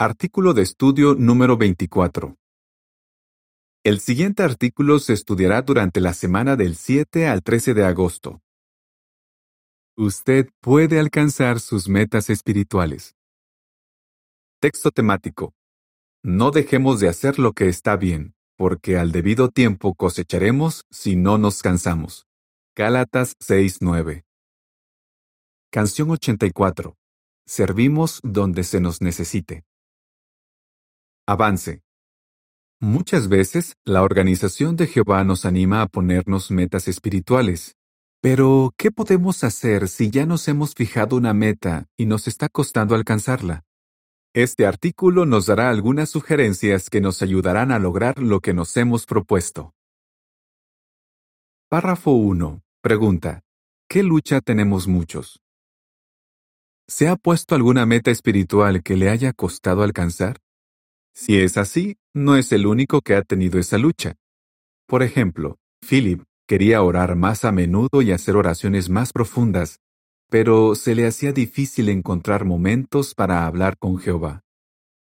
Artículo de estudio número 24. El siguiente artículo se estudiará durante la semana del 7 al 13 de agosto. Usted puede alcanzar sus metas espirituales. Texto temático. No dejemos de hacer lo que está bien, porque al debido tiempo cosecharemos si no nos cansamos. Gálatas 6:9. Canción 84. Servimos donde se nos necesite. Avance. Muchas veces, la organización de Jehová nos anima a ponernos metas espirituales. Pero, ¿qué podemos hacer si ya nos hemos fijado una meta y nos está costando alcanzarla? Este artículo nos dará algunas sugerencias que nos ayudarán a lograr lo que nos hemos propuesto. Párrafo 1. Pregunta. ¿Qué lucha tenemos muchos? ¿Se ha puesto alguna meta espiritual que le haya costado alcanzar? Si es así, no es el único que ha tenido esa lucha. Por ejemplo, Philip quería orar más a menudo y hacer oraciones más profundas, pero se le hacía difícil encontrar momentos para hablar con Jehová.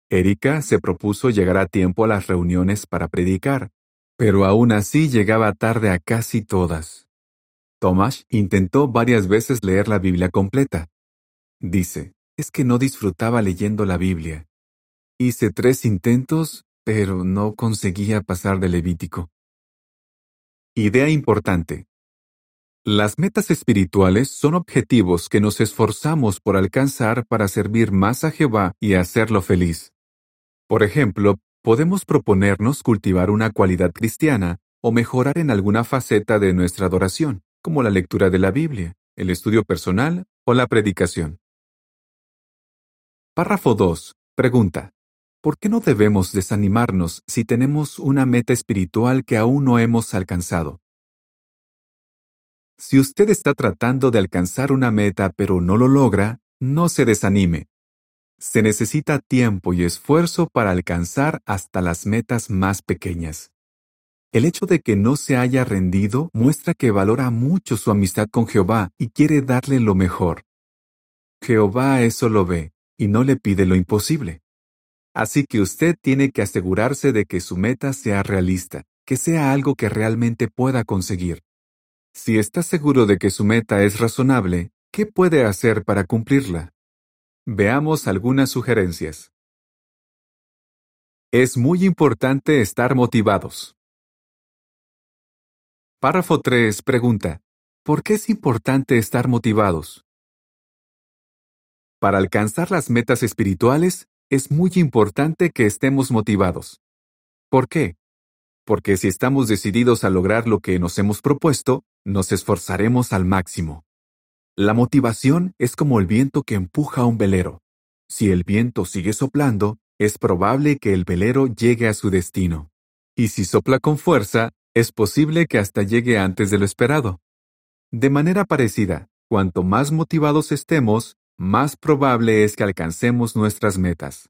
Erika se propuso llegar a tiempo a las reuniones para predicar, pero aún así llegaba tarde a casi todas. Tomás intentó varias veces leer la Biblia completa. Dice, es que no disfrutaba leyendo la Biblia. Hice tres intentos, pero no conseguía pasar de Levítico. Idea importante. Las metas espirituales son objetivos que nos esforzamos por alcanzar para servir más a Jehová y hacerlo feliz. Por ejemplo, podemos proponernos cultivar una cualidad cristiana o mejorar en alguna faceta de nuestra adoración, como la lectura de la Biblia, el estudio personal o la predicación. Párrafo 2. Pregunta. ¿Por qué no debemos desanimarnos si tenemos una meta espiritual que aún no hemos alcanzado? Si usted está tratando de alcanzar una meta pero no lo logra, no se desanime. Se necesita tiempo y esfuerzo para alcanzar hasta las metas más pequeñas. El hecho de que no se haya rendido muestra que valora mucho su amistad con Jehová y quiere darle lo mejor. Jehová eso lo ve y no le pide lo imposible. Así que usted tiene que asegurarse de que su meta sea realista, que sea algo que realmente pueda conseguir. Si está seguro de que su meta es razonable, ¿qué puede hacer para cumplirla? Veamos algunas sugerencias. Es muy importante estar motivados. Párrafo 3 pregunta, ¿por qué es importante estar motivados? Para alcanzar las metas espirituales, es muy importante que estemos motivados. ¿Por qué? Porque si estamos decididos a lograr lo que nos hemos propuesto, nos esforzaremos al máximo. La motivación es como el viento que empuja a un velero. Si el viento sigue soplando, es probable que el velero llegue a su destino. Y si sopla con fuerza, es posible que hasta llegue antes de lo esperado. De manera parecida, cuanto más motivados estemos, más probable es que alcancemos nuestras metas.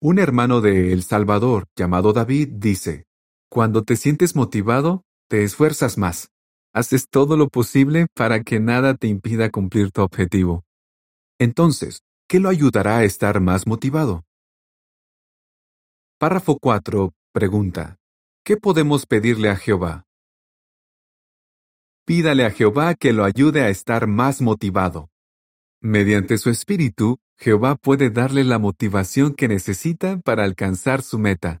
Un hermano de El Salvador, llamado David, dice, Cuando te sientes motivado, te esfuerzas más. Haces todo lo posible para que nada te impida cumplir tu objetivo. Entonces, ¿qué lo ayudará a estar más motivado? Párrafo 4. Pregunta. ¿Qué podemos pedirle a Jehová? Pídale a Jehová que lo ayude a estar más motivado. Mediante su espíritu, Jehová puede darle la motivación que necesita para alcanzar su meta.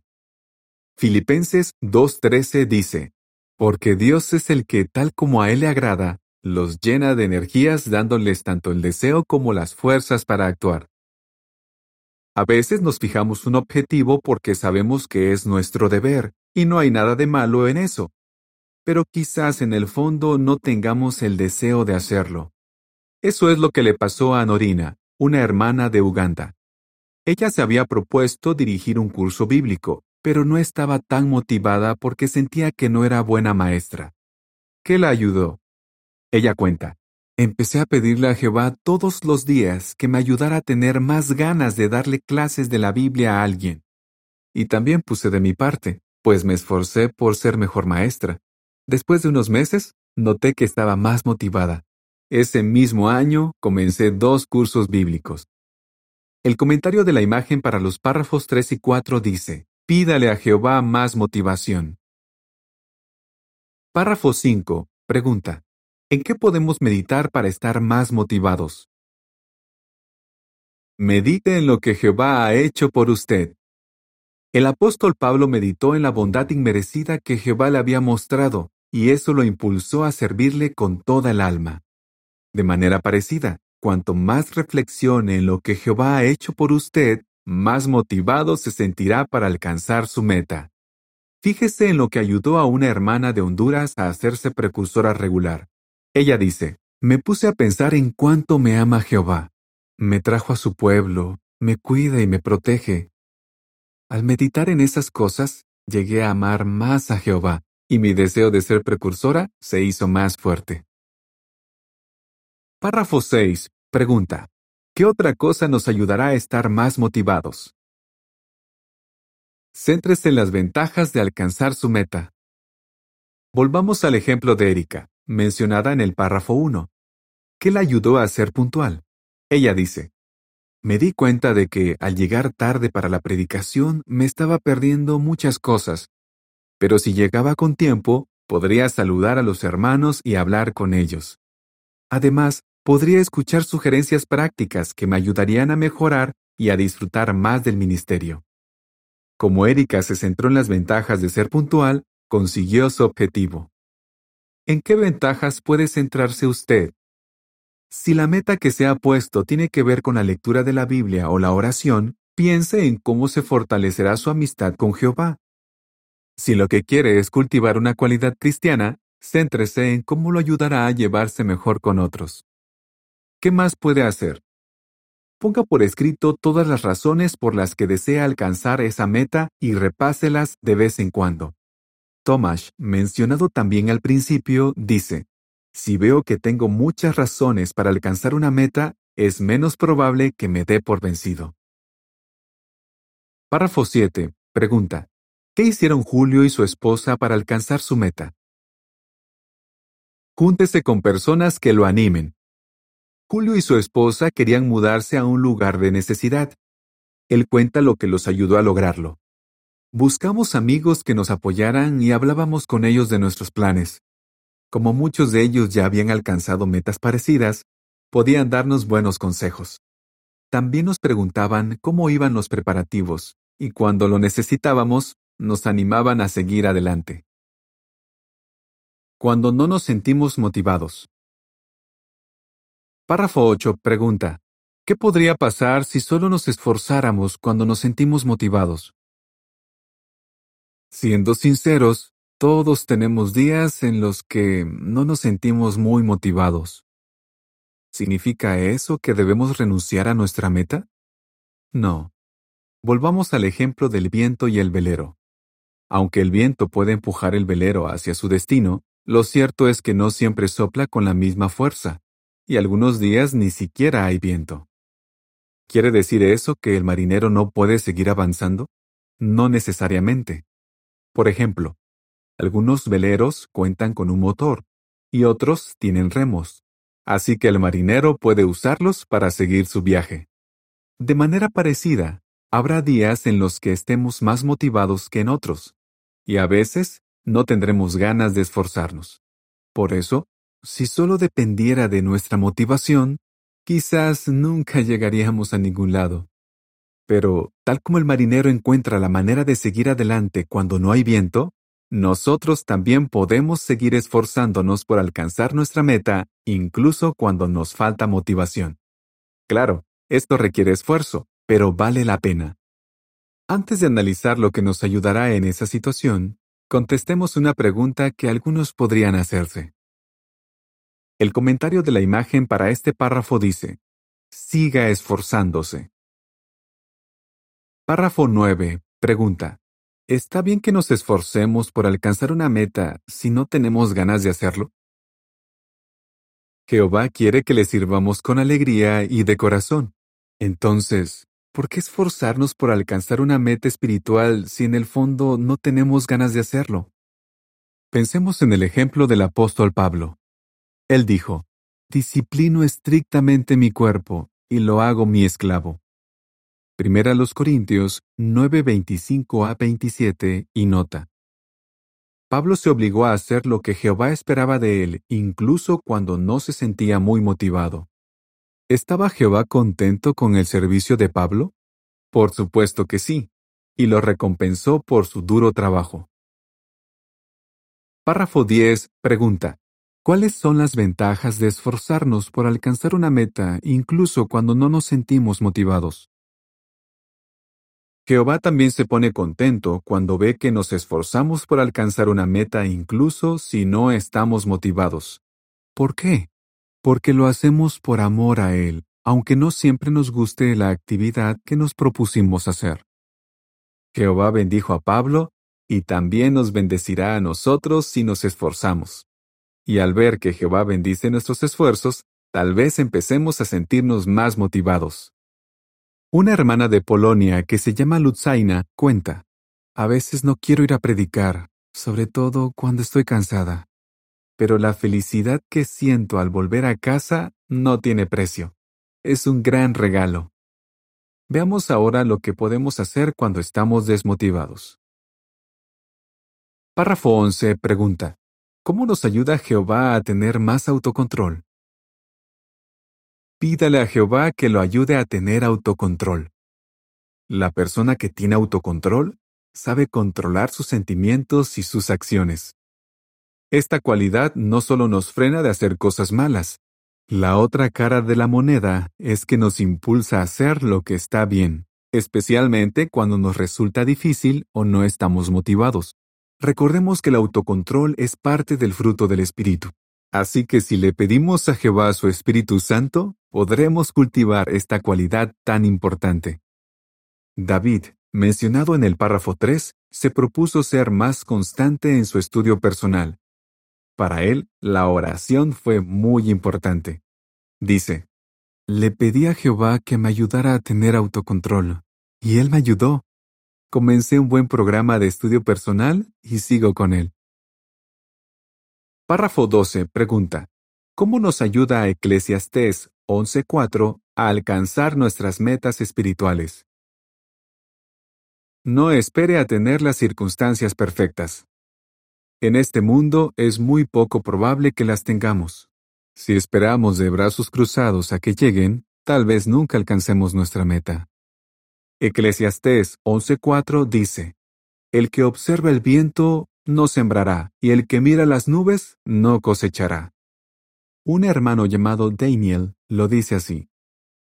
Filipenses 2.13 dice, Porque Dios es el que, tal como a Él le agrada, los llena de energías dándoles tanto el deseo como las fuerzas para actuar. A veces nos fijamos un objetivo porque sabemos que es nuestro deber, y no hay nada de malo en eso. Pero quizás en el fondo no tengamos el deseo de hacerlo. Eso es lo que le pasó a Norina, una hermana de Uganda. Ella se había propuesto dirigir un curso bíblico, pero no estaba tan motivada porque sentía que no era buena maestra. ¿Qué la ayudó? Ella cuenta, empecé a pedirle a Jehová todos los días que me ayudara a tener más ganas de darle clases de la Biblia a alguien. Y también puse de mi parte, pues me esforcé por ser mejor maestra. Después de unos meses, noté que estaba más motivada. Ese mismo año comencé dos cursos bíblicos. El comentario de la imagen para los párrafos 3 y 4 dice, Pídale a Jehová más motivación. Párrafo 5. Pregunta. ¿En qué podemos meditar para estar más motivados? Medite en lo que Jehová ha hecho por usted. El apóstol Pablo meditó en la bondad inmerecida que Jehová le había mostrado, y eso lo impulsó a servirle con toda el alma. De manera parecida, cuanto más reflexione en lo que Jehová ha hecho por usted, más motivado se sentirá para alcanzar su meta. Fíjese en lo que ayudó a una hermana de Honduras a hacerse precursora regular. Ella dice, me puse a pensar en cuánto me ama Jehová. Me trajo a su pueblo, me cuida y me protege. Al meditar en esas cosas, llegué a amar más a Jehová, y mi deseo de ser precursora se hizo más fuerte. Párrafo 6. Pregunta. ¿Qué otra cosa nos ayudará a estar más motivados? Céntrese en las ventajas de alcanzar su meta. Volvamos al ejemplo de Erika, mencionada en el párrafo 1. ¿Qué la ayudó a ser puntual? Ella dice, me di cuenta de que al llegar tarde para la predicación me estaba perdiendo muchas cosas, pero si llegaba con tiempo, podría saludar a los hermanos y hablar con ellos. Además, podría escuchar sugerencias prácticas que me ayudarían a mejorar y a disfrutar más del ministerio. Como Erika se centró en las ventajas de ser puntual, consiguió su objetivo. ¿En qué ventajas puede centrarse usted? Si la meta que se ha puesto tiene que ver con la lectura de la Biblia o la oración, piense en cómo se fortalecerá su amistad con Jehová. Si lo que quiere es cultivar una cualidad cristiana, céntrese en cómo lo ayudará a llevarse mejor con otros. ¿Qué más puede hacer? Ponga por escrito todas las razones por las que desea alcanzar esa meta y repáselas de vez en cuando. Thomas, mencionado también al principio, dice, Si veo que tengo muchas razones para alcanzar una meta, es menos probable que me dé por vencido. Párrafo 7. Pregunta. ¿Qué hicieron Julio y su esposa para alcanzar su meta? Júntese con personas que lo animen. Julio y su esposa querían mudarse a un lugar de necesidad. Él cuenta lo que los ayudó a lograrlo. Buscamos amigos que nos apoyaran y hablábamos con ellos de nuestros planes. Como muchos de ellos ya habían alcanzado metas parecidas, podían darnos buenos consejos. También nos preguntaban cómo iban los preparativos, y cuando lo necesitábamos, nos animaban a seguir adelante. Cuando no nos sentimos motivados. Párrafo 8 pregunta, ¿qué podría pasar si solo nos esforzáramos cuando nos sentimos motivados? Siendo sinceros, todos tenemos días en los que no nos sentimos muy motivados. ¿Significa eso que debemos renunciar a nuestra meta? No. Volvamos al ejemplo del viento y el velero. Aunque el viento puede empujar el velero hacia su destino, lo cierto es que no siempre sopla con la misma fuerza y algunos días ni siquiera hay viento. ¿Quiere decir eso que el marinero no puede seguir avanzando? No necesariamente. Por ejemplo, algunos veleros cuentan con un motor y otros tienen remos, así que el marinero puede usarlos para seguir su viaje. De manera parecida, habrá días en los que estemos más motivados que en otros, y a veces no tendremos ganas de esforzarnos. Por eso, si solo dependiera de nuestra motivación, quizás nunca llegaríamos a ningún lado. Pero, tal como el marinero encuentra la manera de seguir adelante cuando no hay viento, nosotros también podemos seguir esforzándonos por alcanzar nuestra meta incluso cuando nos falta motivación. Claro, esto requiere esfuerzo, pero vale la pena. Antes de analizar lo que nos ayudará en esa situación, contestemos una pregunta que algunos podrían hacerse. El comentario de la imagen para este párrafo dice, siga esforzándose. Párrafo 9. Pregunta. ¿Está bien que nos esforcemos por alcanzar una meta si no tenemos ganas de hacerlo? Jehová quiere que le sirvamos con alegría y de corazón. Entonces, ¿por qué esforzarnos por alcanzar una meta espiritual si en el fondo no tenemos ganas de hacerlo? Pensemos en el ejemplo del apóstol Pablo. Él dijo, Disciplino estrictamente mi cuerpo y lo hago mi esclavo. Primera los Corintios 9:25 a 27 y nota. Pablo se obligó a hacer lo que Jehová esperaba de él, incluso cuando no se sentía muy motivado. ¿Estaba Jehová contento con el servicio de Pablo? Por supuesto que sí, y lo recompensó por su duro trabajo. Párrafo 10. Pregunta. ¿Cuáles son las ventajas de esforzarnos por alcanzar una meta incluso cuando no nos sentimos motivados? Jehová también se pone contento cuando ve que nos esforzamos por alcanzar una meta incluso si no estamos motivados. ¿Por qué? Porque lo hacemos por amor a Él, aunque no siempre nos guste la actividad que nos propusimos hacer. Jehová bendijo a Pablo y también nos bendecirá a nosotros si nos esforzamos. Y al ver que Jehová bendice nuestros esfuerzos, tal vez empecemos a sentirnos más motivados. Una hermana de Polonia que se llama Lutzaina cuenta, a veces no quiero ir a predicar, sobre todo cuando estoy cansada. Pero la felicidad que siento al volver a casa no tiene precio. Es un gran regalo. Veamos ahora lo que podemos hacer cuando estamos desmotivados. Párrafo 11 pregunta, ¿Cómo nos ayuda Jehová a tener más autocontrol? Pídale a Jehová que lo ayude a tener autocontrol. La persona que tiene autocontrol sabe controlar sus sentimientos y sus acciones. Esta cualidad no solo nos frena de hacer cosas malas, la otra cara de la moneda es que nos impulsa a hacer lo que está bien, especialmente cuando nos resulta difícil o no estamos motivados. Recordemos que el autocontrol es parte del fruto del Espíritu. Así que si le pedimos a Jehová su Espíritu Santo, podremos cultivar esta cualidad tan importante. David, mencionado en el párrafo 3, se propuso ser más constante en su estudio personal. Para él, la oración fue muy importante. Dice, Le pedí a Jehová que me ayudara a tener autocontrol, y él me ayudó. Comencé un buen programa de estudio personal y sigo con él. Párrafo 12 pregunta, ¿cómo nos ayuda a Eclesiastés 11.4 a alcanzar nuestras metas espirituales? No espere a tener las circunstancias perfectas. En este mundo es muy poco probable que las tengamos. Si esperamos de brazos cruzados a que lleguen, tal vez nunca alcancemos nuestra meta. Eclesiastés 11:4 dice, El que observa el viento no sembrará, y el que mira las nubes no cosechará. Un hermano llamado Daniel lo dice así.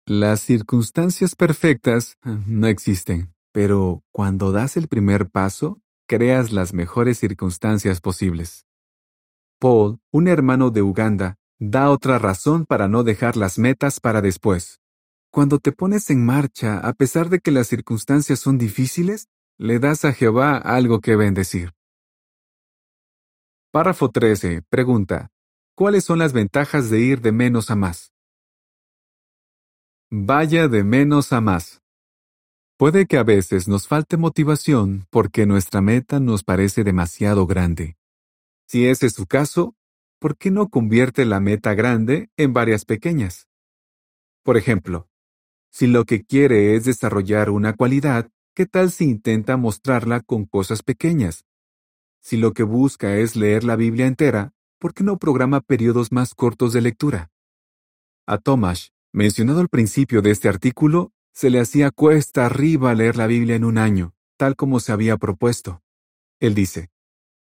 Las circunstancias perfectas no existen, pero cuando das el primer paso, creas las mejores circunstancias posibles. Paul, un hermano de Uganda, da otra razón para no dejar las metas para después. Cuando te pones en marcha, a pesar de que las circunstancias son difíciles, le das a Jehová algo que bendecir. Párrafo 13. Pregunta. ¿Cuáles son las ventajas de ir de menos a más? Vaya de menos a más. Puede que a veces nos falte motivación porque nuestra meta nos parece demasiado grande. Si ese es su caso, ¿por qué no convierte la meta grande en varias pequeñas? Por ejemplo, si lo que quiere es desarrollar una cualidad, ¿qué tal si intenta mostrarla con cosas pequeñas? Si lo que busca es leer la Biblia entera, ¿por qué no programa periodos más cortos de lectura? A Thomas, mencionado al principio de este artículo, se le hacía cuesta arriba leer la Biblia en un año, tal como se había propuesto. Él dice,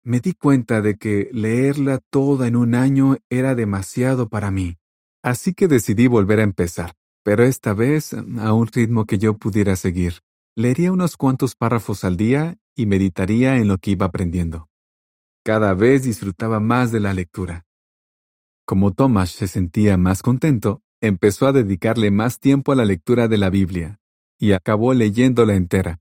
me di cuenta de que leerla toda en un año era demasiado para mí, así que decidí volver a empezar pero esta vez a un ritmo que yo pudiera seguir. Leería unos cuantos párrafos al día y meditaría en lo que iba aprendiendo. Cada vez disfrutaba más de la lectura. Como Thomas se sentía más contento, empezó a dedicarle más tiempo a la lectura de la Biblia, y acabó leyéndola entera.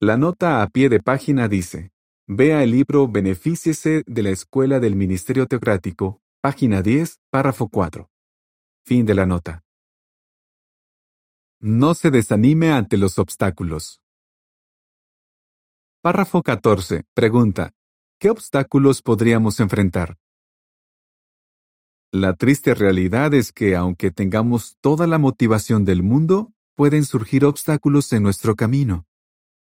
La nota a pie de página dice, Vea el libro Benefíciese de la Escuela del Ministerio Teocrático, página 10, párrafo 4. Fin de la nota. No se desanime ante los obstáculos. Párrafo 14. Pregunta. ¿Qué obstáculos podríamos enfrentar? La triste realidad es que aunque tengamos toda la motivación del mundo, pueden surgir obstáculos en nuestro camino.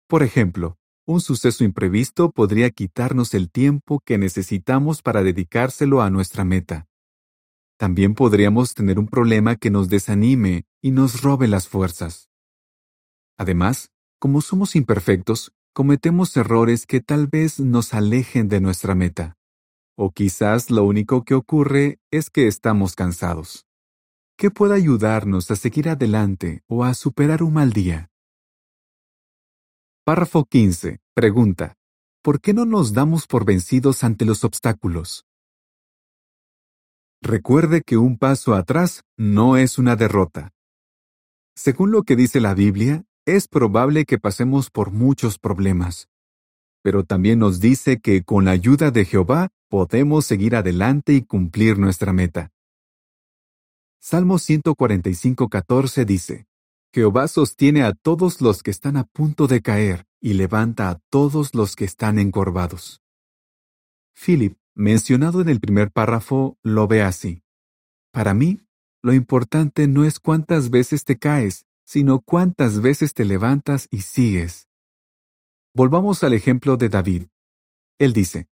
Por ejemplo, un suceso imprevisto podría quitarnos el tiempo que necesitamos para dedicárselo a nuestra meta. También podríamos tener un problema que nos desanime y nos robe las fuerzas. Además, como somos imperfectos, cometemos errores que tal vez nos alejen de nuestra meta. O quizás lo único que ocurre es que estamos cansados. ¿Qué puede ayudarnos a seguir adelante o a superar un mal día? Párrafo 15. Pregunta. ¿Por qué no nos damos por vencidos ante los obstáculos? Recuerde que un paso atrás no es una derrota. Según lo que dice la Biblia, es probable que pasemos por muchos problemas. Pero también nos dice que con la ayuda de Jehová podemos seguir adelante y cumplir nuestra meta. Salmo 145.14 dice, Jehová sostiene a todos los que están a punto de caer y levanta a todos los que están encorvados. Philip, mencionado en el primer párrafo, lo ve así. Para mí, lo importante no es cuántas veces te caes, sino cuántas veces te levantas y sigues. Volvamos al ejemplo de David. Él dice,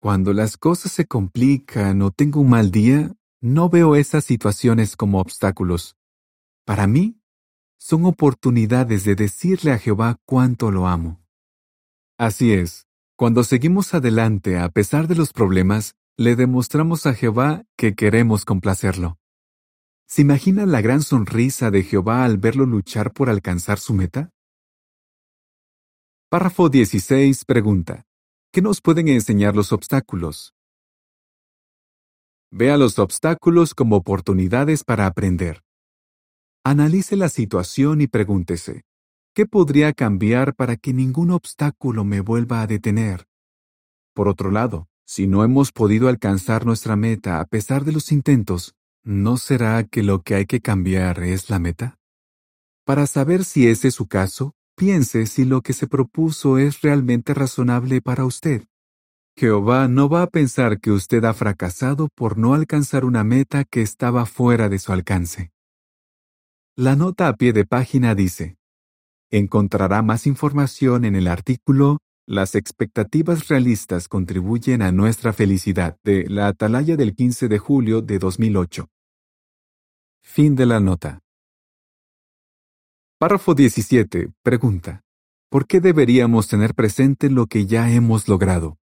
Cuando las cosas se complican o tengo un mal día, no veo esas situaciones como obstáculos. Para mí, son oportunidades de decirle a Jehová cuánto lo amo. Así es, cuando seguimos adelante a pesar de los problemas, le demostramos a Jehová que queremos complacerlo. ¿Se imagina la gran sonrisa de Jehová al verlo luchar por alcanzar su meta? Párrafo 16 pregunta. ¿Qué nos pueden enseñar los obstáculos? Vea los obstáculos como oportunidades para aprender. Analice la situación y pregúntese, ¿qué podría cambiar para que ningún obstáculo me vuelva a detener? Por otro lado, si no hemos podido alcanzar nuestra meta a pesar de los intentos, ¿No será que lo que hay que cambiar es la meta? Para saber si ese es su caso, piense si lo que se propuso es realmente razonable para usted. Jehová no va a pensar que usted ha fracasado por no alcanzar una meta que estaba fuera de su alcance. La nota a pie de página dice, encontrará más información en el artículo Las expectativas realistas contribuyen a nuestra felicidad de la Atalaya del 15 de julio de 2008. Fin de la nota. Párrafo 17. Pregunta. ¿Por qué deberíamos tener presente lo que ya hemos logrado?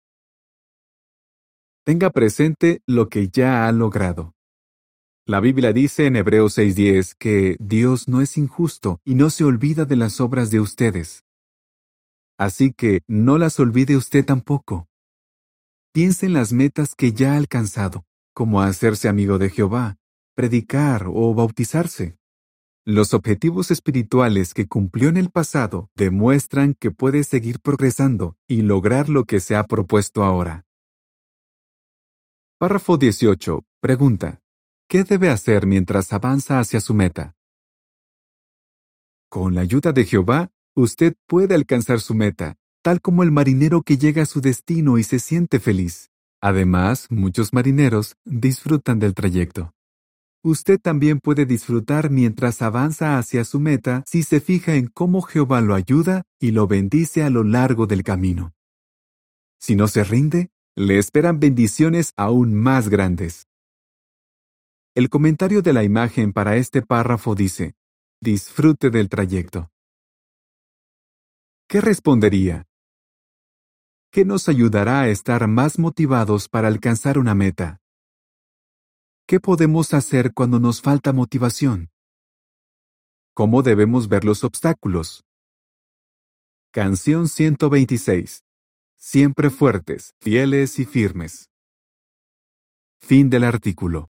Tenga presente lo que ya ha logrado. La Biblia dice en Hebreos 6:10 que Dios no es injusto y no se olvida de las obras de ustedes. Así que no las olvide usted tampoco. Piense en las metas que ya ha alcanzado, como hacerse amigo de Jehová, predicar o bautizarse. Los objetivos espirituales que cumplió en el pasado demuestran que puede seguir progresando y lograr lo que se ha propuesto ahora. Párrafo 18. Pregunta. ¿Qué debe hacer mientras avanza hacia su meta? Con la ayuda de Jehová, usted puede alcanzar su meta, tal como el marinero que llega a su destino y se siente feliz. Además, muchos marineros disfrutan del trayecto. Usted también puede disfrutar mientras avanza hacia su meta si se fija en cómo Jehová lo ayuda y lo bendice a lo largo del camino. Si no se rinde, le esperan bendiciones aún más grandes. El comentario de la imagen para este párrafo dice, disfrute del trayecto. ¿Qué respondería? ¿Qué nos ayudará a estar más motivados para alcanzar una meta? ¿Qué podemos hacer cuando nos falta motivación? ¿Cómo debemos ver los obstáculos? Canción 126. Siempre fuertes, fieles y firmes. Fin del artículo.